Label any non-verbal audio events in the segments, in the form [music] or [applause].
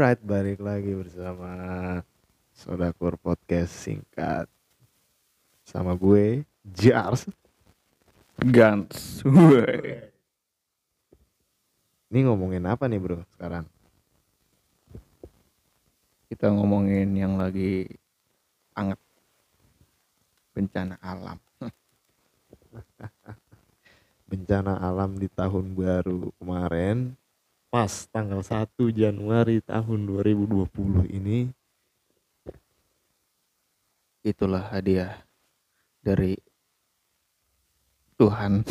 Alright, balik lagi bersama Sodakur Podcast singkat Sama gue, Jars Gans. Ini ngomongin apa nih bro sekarang? Kita ngomongin yang lagi anget bencana alam. [laughs] Bencana alam di tahun baru kemarin Pas tanggal 1 Januari tahun 2020 ini Itulah hadiah dari Tuhan. [laughs]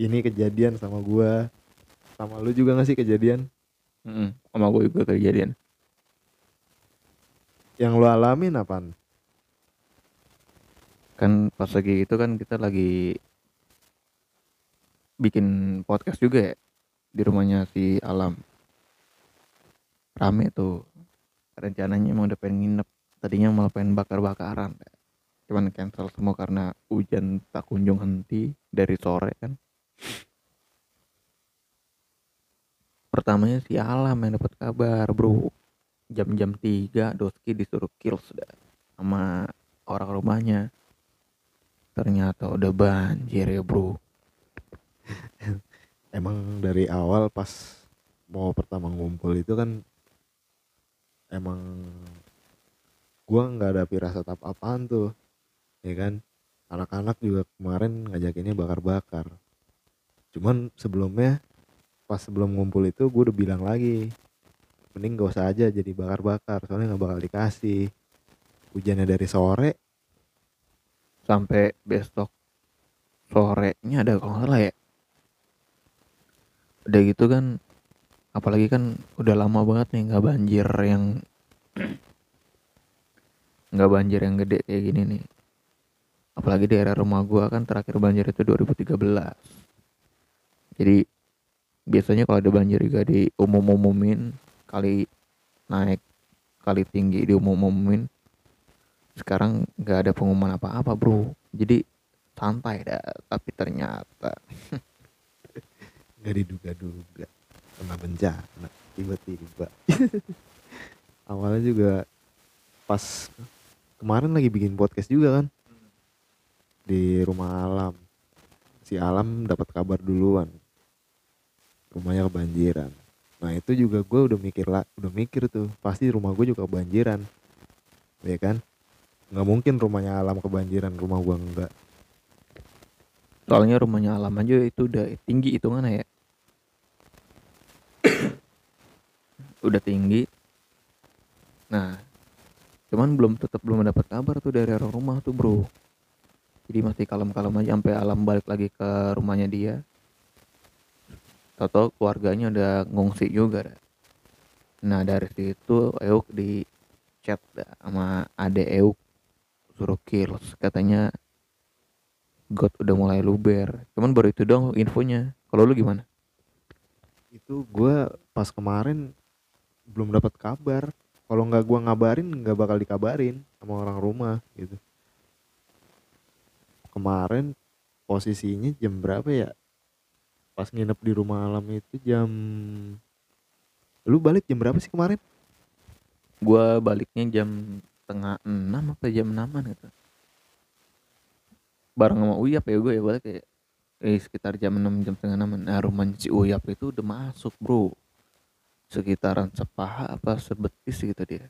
Ini kejadian sama gue Sama lu juga gak sih kejadian? Mm, sama gue juga kejadian. Yang lu alamin apaan? Kan pas lagi itu kan kita lagi bikin podcast juga ya di rumahnya si Alam. Rame tuh. Rencananya emang udah pengen nginep. Tadinya malah pengen bakar-bakaran. Cuman cancel semua karena hujan tak kunjung henti dari sore kan. Pertamanya si Alam yang dapat kabar, Bro. Jam-jam 3 Doski disuruh kills dah sama orang rumahnya. Ternyata udah banjir ya, Bro. [laughs] Emang dari awal pas mau pertama ngumpul itu kan Emang gua nggak ada firasat apa-apaan tuh ya kan? Anak-anak juga kemarin ngajakinnya bakar-bakar. Cuman sebelumnya pas sebelum ngumpul itu gue udah bilang lagi mending gak usah aja jadi bakar-bakar soalnya nggak bakal dikasih. Hujannya dari sore. Sampai besok sorenya ada kalau salah ya. Udah gitu kan apalagi kan udah lama banget nih nggak banjir yang nggak banjir yang gede kayak gini nih. Apalagi daerah rumah gua kan terakhir banjir itu 2013 jadi biasanya kalau ada banjir juga di umum-umumin kali naik kali tinggi di umum-umumin sekarang nggak ada pengumuman apa-apa bro. Jadi santai dah tapi ternyata [laughs] nggak diduga-duga. Kena bencana tiba-tiba. [laughs] Awalnya juga pas kemarin lagi bikin podcast juga kan. Di rumah alam. Si alam dapat kabar duluan. Rumahnya kebanjiran. Nah itu juga gue udah mikir lah udah mikir tuh. Pasti rumah gue juga kebanjiran. Ya kan? Nggak mungkin rumahnya alam kebanjiran rumah gue enggak soalnya rumahnya alam aja itu udah tinggi hitungannya ya udah tinggi. Nah cuman belum tetap belum dapat kabar tuh dari orang rumah tuh bro. Jadi masih kalem-kalem aja sampai alam balik lagi ke rumahnya dia. Toto keluarganya udah ngungsi juga dah. nah dari situ Euk di chat dah sama ade Euk. Suruh kills katanya. God udah mulai luber. Cuman baru itu dong infonya. Kalau lu gimana? Itu gue pas kemarin belum dapat kabar. Kalau nggak gue ngabarin nggak bakal dikabarin sama orang rumah gitu. Kemarin posisinya jam berapa ya? Pas nginep di rumah alam itu jam lu balik jam berapa sih kemarin? Gua baliknya jam tengah enam apa jam enaman gitu. Bareng sama Uyap ya gue ya balik kayak eh sekitar jam 6 jam setengah enam nah rumahnya si Uyap itu udah masuk bro sekitaran sepaha apa sebetis gitu dia.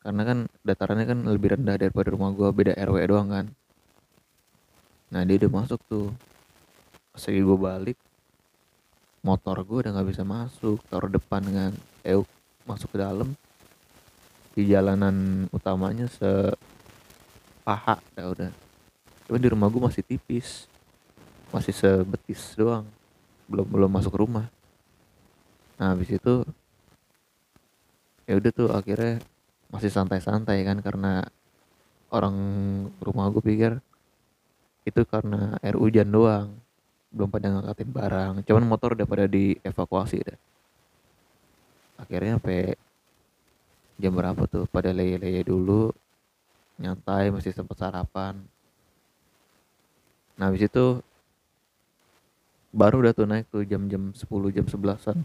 Karena kan datarannya kan lebih rendah daripada rumah gua beda RW doang kan. Nah dia udah masuk tuh. Pas lagi gue balik motor gue udah nggak bisa masuk taruh depan dengan Euk masuk ke dalam. Di jalanan utamanya sepaha ya udah. Cuma di rumah gue masih tipis masih sebetis doang. Belum belum masuk rumah. Nah habis itu ya udah tuh akhirnya masih santai-santai kan karena orang rumah gue pikir itu karena air hujan doang belum pada ngangkatin barang cuman motor udah pada dievakuasi dah akhirnya sampai jam berapa tuh pada leye-leye dulu nyantai masih sempat sarapan. Nah habis itu baru udah tuh naik tuh jam-jam 10 jam 11-an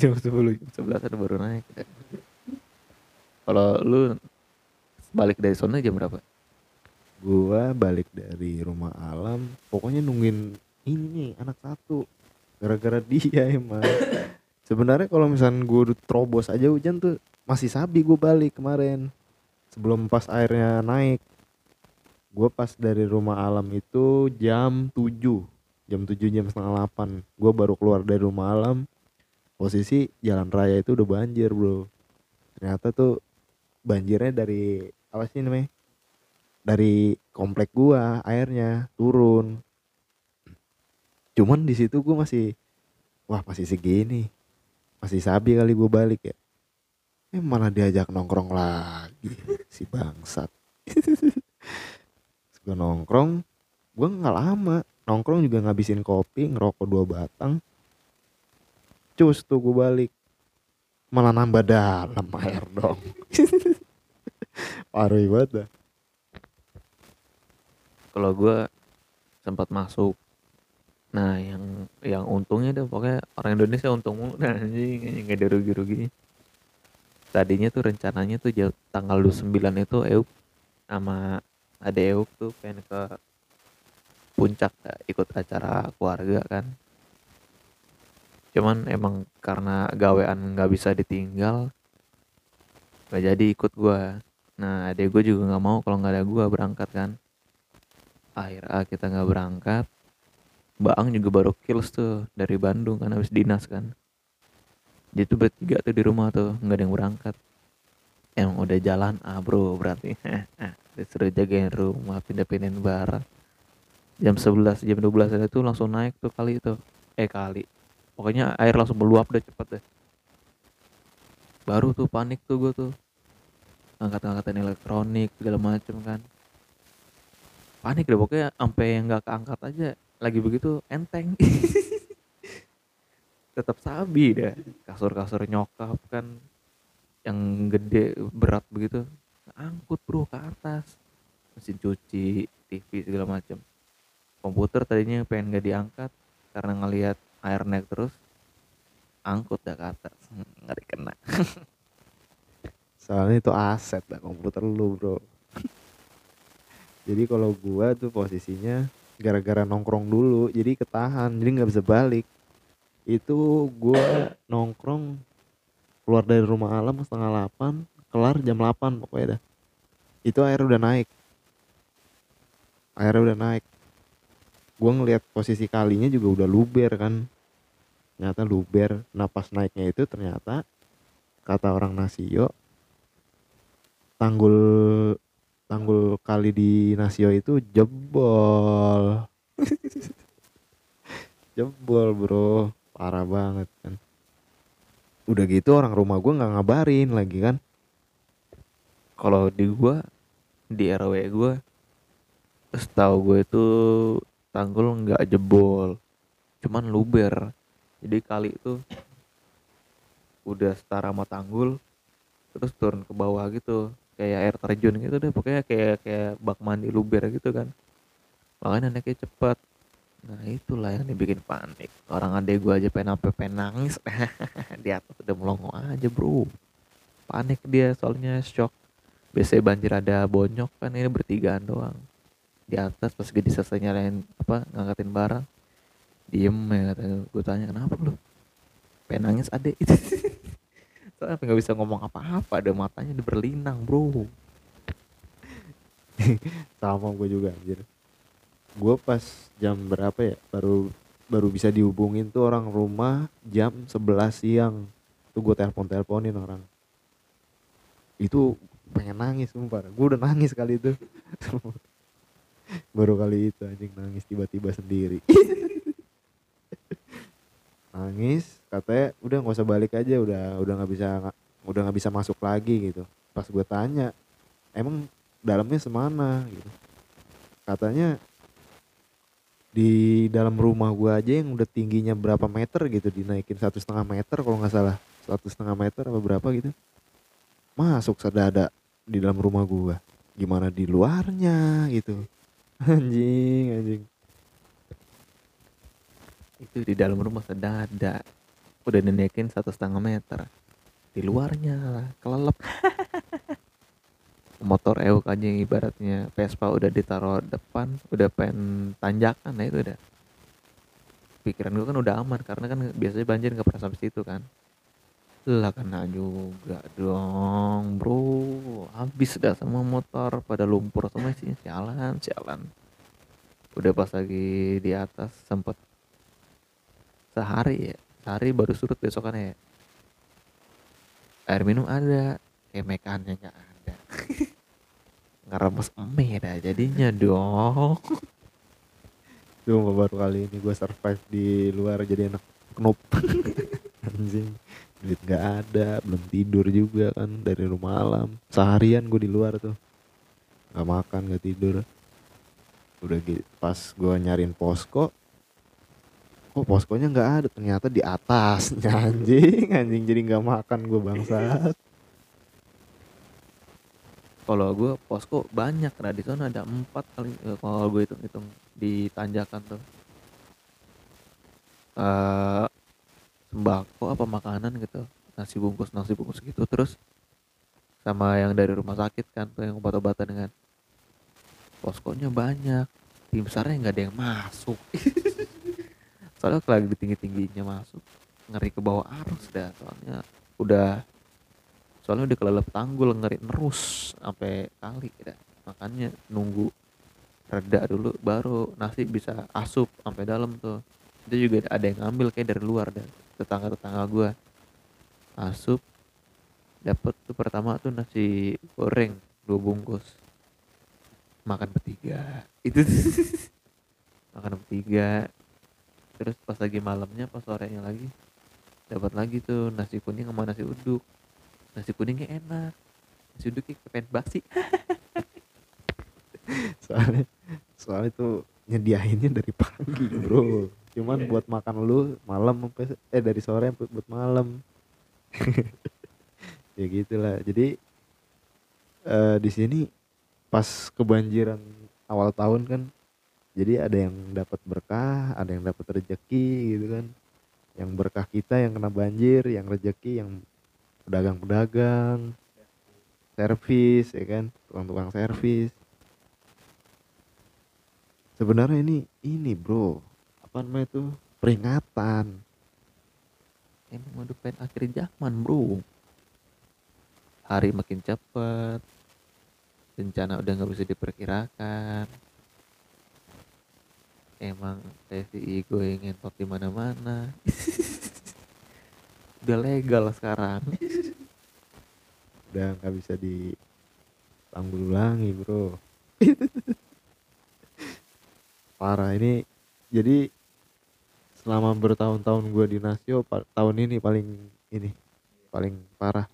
jam 10 jam 11-an baru naik. Kalau lu balik dari sana jam berapa? Gua balik dari rumah alam pokoknya nungguin ini nih anak satu. Gara-gara dia emang. Sebenarnya kalau misalnya gue terobos aja hujan tuh masih sabi gue balik kemarin. Sebelum pas airnya naik. Gue pas dari rumah alam itu jam 7 jam 7 jam setengah 8 gue baru keluar dari rumah alam posisi jalan raya itu udah banjir bro. Ternyata tuh banjirnya dari apa sih namanya dari komplek gua airnya turun. Cuman di situ gua masih wah masih segini. Masih sabi kali gua balik ya. Eh malah diajak nongkrong lagi si bangsat. Gue nongkrong gue nggak lama. Nongkrong juga ngabisin kopi ngerokok dua batang cus tuh gue balik. Malah nambah dalam air dong. [laughs] Parah banget dah. Kalau gue sempat masuk. Nah yang yang untungnya deh pokoknya orang Indonesia untung mulu nah anjing. Anjing gak ada rugi-rugi. Tadinya tuh rencananya tuh jauh, tanggal 29 itu Euk sama ada Euk tuh pengen ke puncak ikut acara keluarga kan cuman emang karena gawean nggak bisa ditinggal gak jadi ikut gua. Nah adek gue juga nggak mau kalau nggak ada gua berangkat kan. Akhirnya kita nggak berangkat. Baang juga baru kills tuh dari Bandung kan habis dinas kan. Dia tuh bertiga tuh di rumah tuh nggak ada yang berangkat. Emang udah jalan ah bro berarti. [laughs] Disuruh jagain rumah pindah-pindahin barang. Jam 11 jam 12 ada tuh langsung naik tuh kali itu eh kali pokoknya air langsung meluap deh cepet deh. Baru tuh panik tuh gue tuh. Angkat-angkatan elektronik segala macem kan. Panik deh pokoknya sampai yang nggak keangkat aja lagi begitu enteng. [laughs] Tetap sabi deh. Kasur-kasur nyokap kan yang gede berat begitu. Angkut bro ke atas. Mesin cuci TV segala macam komputer tadinya pengen gak diangkat karena ngelihat air naik terus angkut dah ke atas [laughs] nggak dikena. [laughs] Soalnya itu aset lah komputer lu bro. [laughs] Jadi kalau gua tuh posisinya gara-gara nongkrong dulu jadi ketahan jadi nggak bisa balik. Itu gua [coughs] nongkrong keluar dari rumah alam setengah delapan kelar jam 8 pokoknya dah. Itu air udah naik. Airnya udah naik gua ngelihat posisi kalinya juga udah luber kan. Ternyata luber nah pas naiknya itu ternyata kata orang Nasio tanggul tanggul kali di Nasio itu jebol. [laughs] Jebol bro. Parah banget kan. Udah gitu orang rumah gue nggak ngabarin lagi kan. Kalau di gua di RW gua setahu gue itu tanggul nggak jebol cuman luber. Jadi kali itu udah setara sama tanggul terus turun ke bawah gitu kayak air terjun gitu deh pokoknya kayak kayak bak mandi luber gitu kan. Makanya naiknya cepet. Nah itulah yang dibikin panik. Orang adek gua aja pengen apa pengen [laughs] di atas udah melongo aja bro. Panik dia soalnya shock. Biasanya banjir ada bonyok kan ini bertigaan doang di atas pas gede selesai nyalain apa ngangkatin barang diem ya kata gue tanya kenapa lu? Pengen nangis adek [laughs] soalnya nggak bisa ngomong apa-apa ada matanya di berlinang bro. [laughs] Sama gue juga anjir. Gue pas jam berapa ya baru baru bisa dihubungin tuh orang rumah jam 11 siang. Tuh gue telepon teleponin orang. Itu pengen nangis sumpah. Gue udah nangis kali itu [laughs] [laughs] baru kali itu anjing nangis tiba-tiba sendiri. [laughs] Nangis katanya udah nggak usah balik aja udah udah nggak bisa udah nggak bisa masuk lagi gitu. Pas gue tanya emang dalamnya semana? gitu. Katanya di dalam rumah gue aja yang udah tingginya berapa meter gitu dinaikin satu setengah meter kalau nggak salah. Satu setengah meter apa berapa gitu. Masuk sedada di dalam rumah gue gimana di luarnya gitu anjing anjing. Itu di dalam rumah sedada. Udah dinaikin satu setengah meter. Di luarnya lah kelelep. [laughs] Motor EOK aja yang ibaratnya. Vespa udah ditaruh depan udah pengen tanjakan nah itu udah. Pikiran gue kan udah aman karena kan biasanya banjir nggak pernah sampai situ kan lah kena juga dong bro. Habis dah semua motor pada lumpur semua sih sialan sialan. Udah pas lagi di atas sempet sehari ya sehari baru surut besokannya ya. Air minum ada kayak mekannya nggak ada. [laughs] Ngeremes emeh dah jadinya dong. Cuma baru kali ini gue survive di luar jadi anak knup [laughs] anjing duit nggak ada belum tidur juga kan dari rumah malam. Seharian gue di luar tuh. Nggak makan nggak tidur. Udah gitu pas gue nyariin posko kok poskonya nggak ada? Ternyata di atas [laughs] anjing. Anjing jadi nggak makan gue bangsat. Kalau gue posko banyak nah di sana ada empat kali eh, kalau gue hitung hitung di tanjakan tuh. Eh sembako apa makanan gitu nasi bungkus nasi bungkus gitu terus sama yang dari rumah sakit kan tuh yang obat-obatan dengan poskonya banyak tim besarnya nggak ada yang masuk. [laughs] Soalnya lagi tinggi tingginya masuk ngeri ke bawah arus dah soalnya. Udah soalnya udah kelelep tanggul ngeri nerus sampai kali dah. Makanya nunggu reda dulu baru nasi bisa asup sampai dalam tuh itu juga ada yang ngambil kayak dari luar dan tetangga tetangga gua. Asup dapet tuh pertama tuh nasi goreng dua bungkus. Makan bertiga. Itu [laughs] makan bertiga. Terus pas lagi malamnya pas sorenya lagi dapat lagi tuh nasi kuning sama nasi uduk. Nasi kuningnya enak. Nasi uduknya kepen basi. [laughs] Soalnya soalnya tuh nyediainnya dari pagi bro cuman buat makan lu malam sampai eh dari sore sampai buat malam. [laughs] Ya gitulah. Jadi eh di sini pas kebanjiran awal tahun kan jadi ada yang dapat berkah ada yang dapat rezeki gitu kan. Yang berkah kita yang kena banjir yang rezeki yang pedagang-pedagang servis ya kan tukang-tukang servis. Sebenarnya ini ini bro apa namanya itu peringatan. Emang udah pengen akhir zaman bro. Hari makin cepet. Bencana udah nggak bisa diperkirakan. Emang TVI gue ingin top di mana-mana. [laughs] Udah legal sekarang. Udah nggak bisa ditanggulangi bro. [laughs] Parah ini jadi selama bertahun-tahun gue di Nasio tahun ini paling ini paling parah.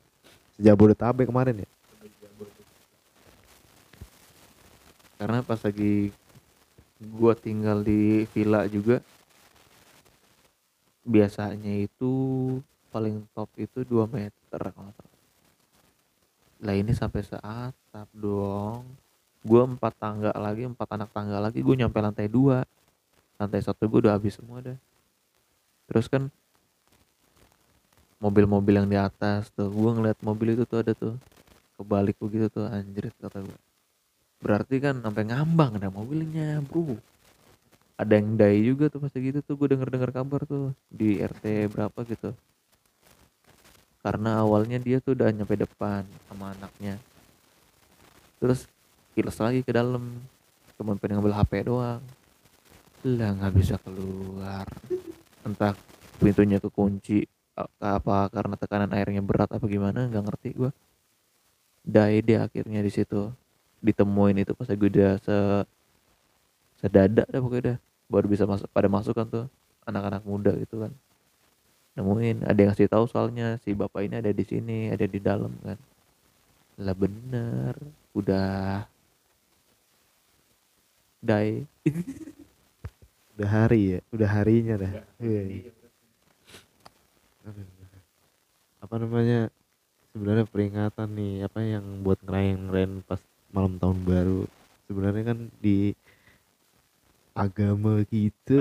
Sejak Bodetabek kemarin ya? Karena pas lagi gua tinggal di villa juga biasanya itu paling top itu 2 meter kalau lah ini sampai seatap dong. Gua empat tangga lagi empat anak tangga lagi gue nyampe lantai dua. Lantai satu gue udah habis semua dah terus kan mobil-mobil yang di atas tuh gue ngeliat mobil itu tuh ada tuh kebalik begitu tuh anjrit kata gue berarti kan sampai ngambang ada mobilnya bro. Ada yang dai juga tuh pas gitu tuh gue denger dengar kabar tuh di RT berapa gitu. Karena awalnya dia tuh udah nyampe depan sama anaknya. Terus kilas lagi ke dalam cuman pengen ngambil HP doang. Lah nggak bisa keluar entah pintunya kekunci apa karena tekanan airnya berat apa gimana nggak ngerti gua. Dai dia akhirnya di situ. Ditemuin itu pas gue udah se sedada dah pokoknya dah. Baru bisa masuk pada masuk kan tuh anak-anak muda gitu kan. Nemuin ada yang ngasih tahu soalnya si bapak ini ada di sini ada di dalam kan. Lah bener udah. Dai [laughs] udah hari ya? Udah harinya dah? Iya. Aduh. apa namanya sebenarnya peringatan nih apa yang buat ngerayain ngerayain pas malam tahun baru? Sebenarnya kan di agama kita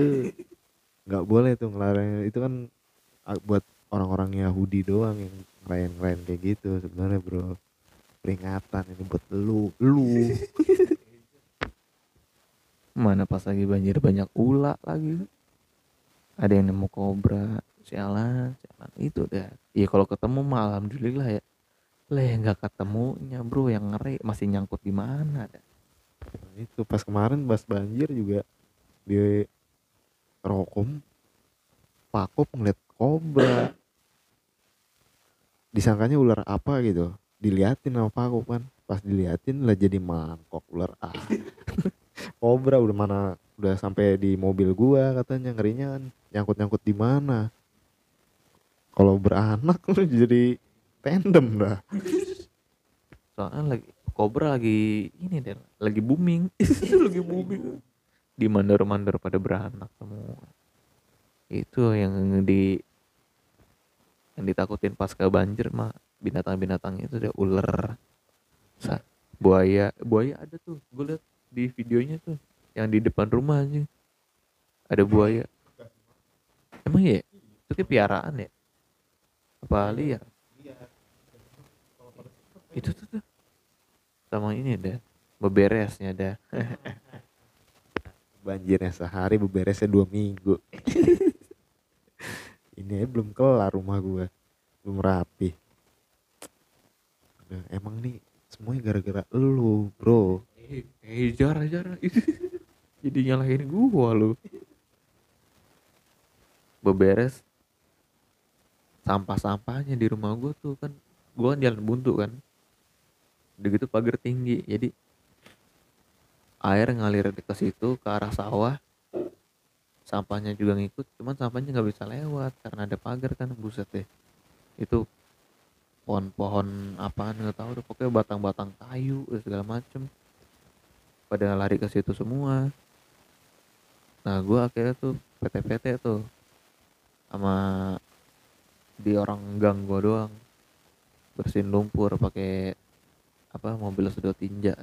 [laughs] nggak boleh tuh ngelarang. Itu kan buat orang-orang Yahudi doang yang ngerayain-ngerayain kayak gitu sebenarnya bro. Peringatan ini buat lu. Lu [laughs] mana pas lagi banjir banyak ular lagi. Ada yang nemu kobra sialan sialan itu dah. Iya kalau ketemu mah alhamdulillah ya. Leh nggak ketemunya bro. Yang ngeri masih nyangkut di mana dah? Nah, itu pas kemarin pas banjir juga di Rokom Pakop ngeliat kobra. Disangkanya ular apa gitu? Diliatin sama Pakop kan. Pas diliatin lah jadi mangkok ular ah [laughs] kobra udah mana udah sampai di mobil gua katanya ngerinya nyangkut nyangkut di mana? Kalau beranak [laughs] lu jadi tandem dah. Soalnya lagi kobra lagi ini deh lagi booming. [laughs] Lagi booming. Di mandor-mandor pada beranak semua. Itu yang di yang ditakutin pasca banjir mah. Binatang-binatang itu deh ular. Buaya. Buaya ada tuh gue liat di videonya tuh yang di depan rumah aja. Ada buaya. Emang ya itu kayak piaraan ya? Apa liar itu tuh, tuh. Sama ini ada beberesnya ada. [laughs] Banjirnya sehari beberesnya dua minggu. [laughs] Ini aja belum kelar rumah gua. Belum rapi. Udah, emang nih semuanya gara-gara lu bro eh jarang [laughs] jadi nyalahin gua lu. Beberes sampah-sampahnya di rumah gua tuh kan. Gua kan jalan buntu kan. Udah gitu pagar tinggi jadi air ngalir ke situ ke arah sawah. Sampahnya juga ngikut cuman sampahnya nggak bisa lewat karena ada pagar kan. Buset deh. Itu pohon-pohon apaan nggak tahu deh. Pokoknya batang-batang kayu segala macem pada lari ke situ semua. Nah gua akhirnya tuh PT-PT tuh sama di orang gang gua doang. Bersihin lumpur pakai apa mobil sedot tinja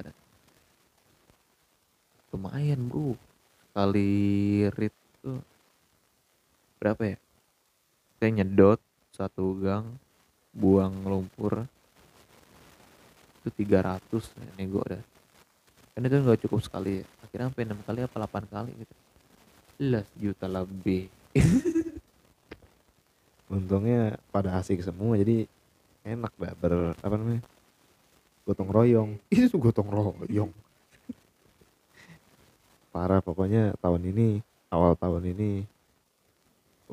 lumayan bro. Kali rit tuh berapa ya? Kayak nyedot satu gang buang lumpur. Itu 300 nego dah kan itu nggak cukup sekali. Ya akhirnya sampai enam kali apa 8 kali gitu. Lah juta lebih. [laughs] Untungnya pada asik semua jadi enak dah ber apa namanya gotong royong. [laughs] Itu gotong royong. Parah pokoknya tahun ini awal tahun ini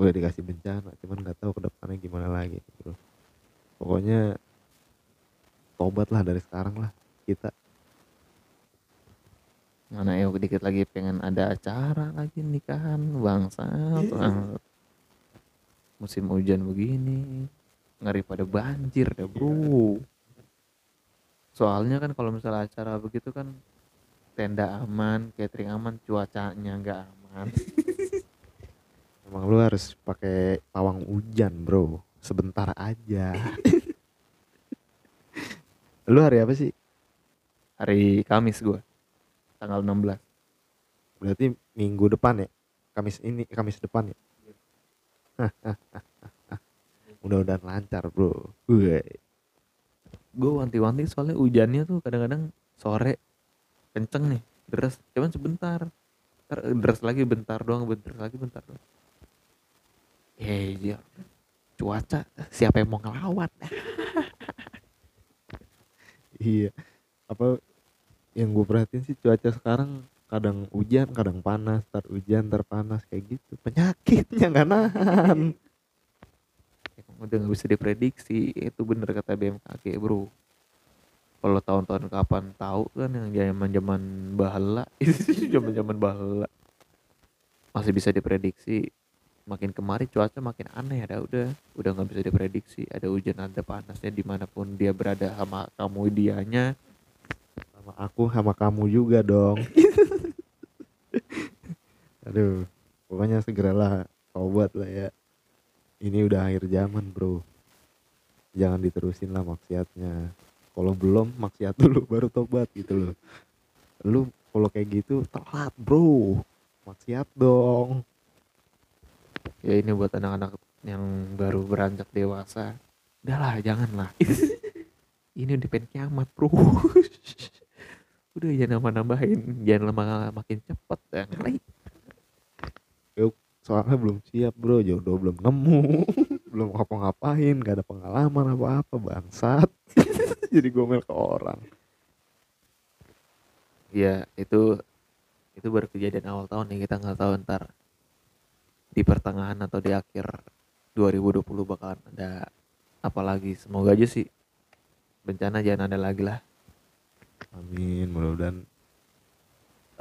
udah dikasih bencana cuman nggak tahu ke depannya gimana lagi bro pokoknya tobat lah dari sekarang lah kita mana ya dikit lagi pengen ada acara lagi nikahan bangsa musim hujan begini ngeri pada banjir deh bro. Soalnya kan kalau misalnya acara begitu kan tenda aman catering aman cuacanya nggak aman. [laughs] Emang lu harus pakai pawang hujan bro. Sebentar aja. [laughs] Lu hari apa sih? Hari Kamis gua tanggal 16 berarti minggu depan ya? Kamis ini Kamis depan ya? [laughs] Mudah-mudahan lancar bro. Wih. gue wanti-wanti soalnya hujannya tuh kadang-kadang sore kenceng nih deras. Cuman sebentar. Ntar deras lagi bentar doang bentar lagi bentar doang. Eh iya. Cuaca siapa yang mau ngelawan [laughs] iya. Apa yang gue perhatiin sih cuaca sekarang kadang hujan kadang panas ntar hujan ntar panas kayak gitu. Penyakitnya nggak nahan. Emang udah nggak bisa diprediksi. Itu bener kata BMKG bro. Kalau tahun-tahun kapan tahu kan yang zaman zaman bahala [laughs] itu zaman zaman bahala masih bisa diprediksi. Makin kemari cuaca makin aneh ada udah. Udah nggak bisa diprediksi. Ada hujan ada panasnya di mana pun dia berada sama kamu dianya sama aku sama kamu juga dong. [laughs] Aduh pokoknya segeralah tobat lah ya. Ini udah akhir zaman bro. Jangan diterusin lah maksiatnya. Kalau belum maksiat dulu [laughs] baru tobat gitu loh. Lu kalau kayak gitu telat bro. Maksiat dong. Ya ini buat anak-anak yang baru beranjak dewasa. Udahlah janganlah. [laughs] Ini udah pengen kiamat bro udah jangan nambah nambahin jangan lama makin cepet ya kali soalnya belum siap bro. Jodoh belum nemu. [laughs] Belum ngapa-ngapain gak ada pengalaman apa-apa bangsat. [laughs] Jadi gomel ke orang. Ya itu itu baru kejadian awal tahun nih. Kita nggak tahu ntar di pertengahan atau di akhir 2020 bakalan ada apa lagi. Semoga aja sih bencana jangan ada lagi lah amin. Mudah-mudahan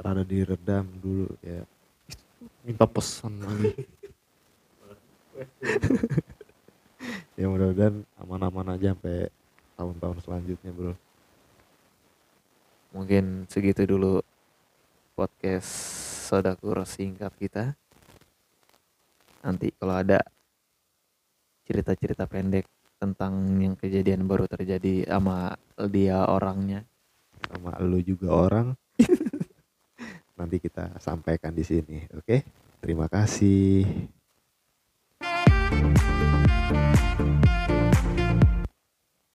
rada diredam dulu ya. Minta pesan lagi [laughs] ya mudah-mudahan aman-aman aja sampai tahun-tahun selanjutnya bro. Mungkin segitu dulu podcast sodakur singkat kita. Nanti kalau ada cerita-cerita pendek tentang yang kejadian baru terjadi sama dia orangnya sama lu juga orang [laughs] nanti kita sampaikan di sini oke okay? terima kasih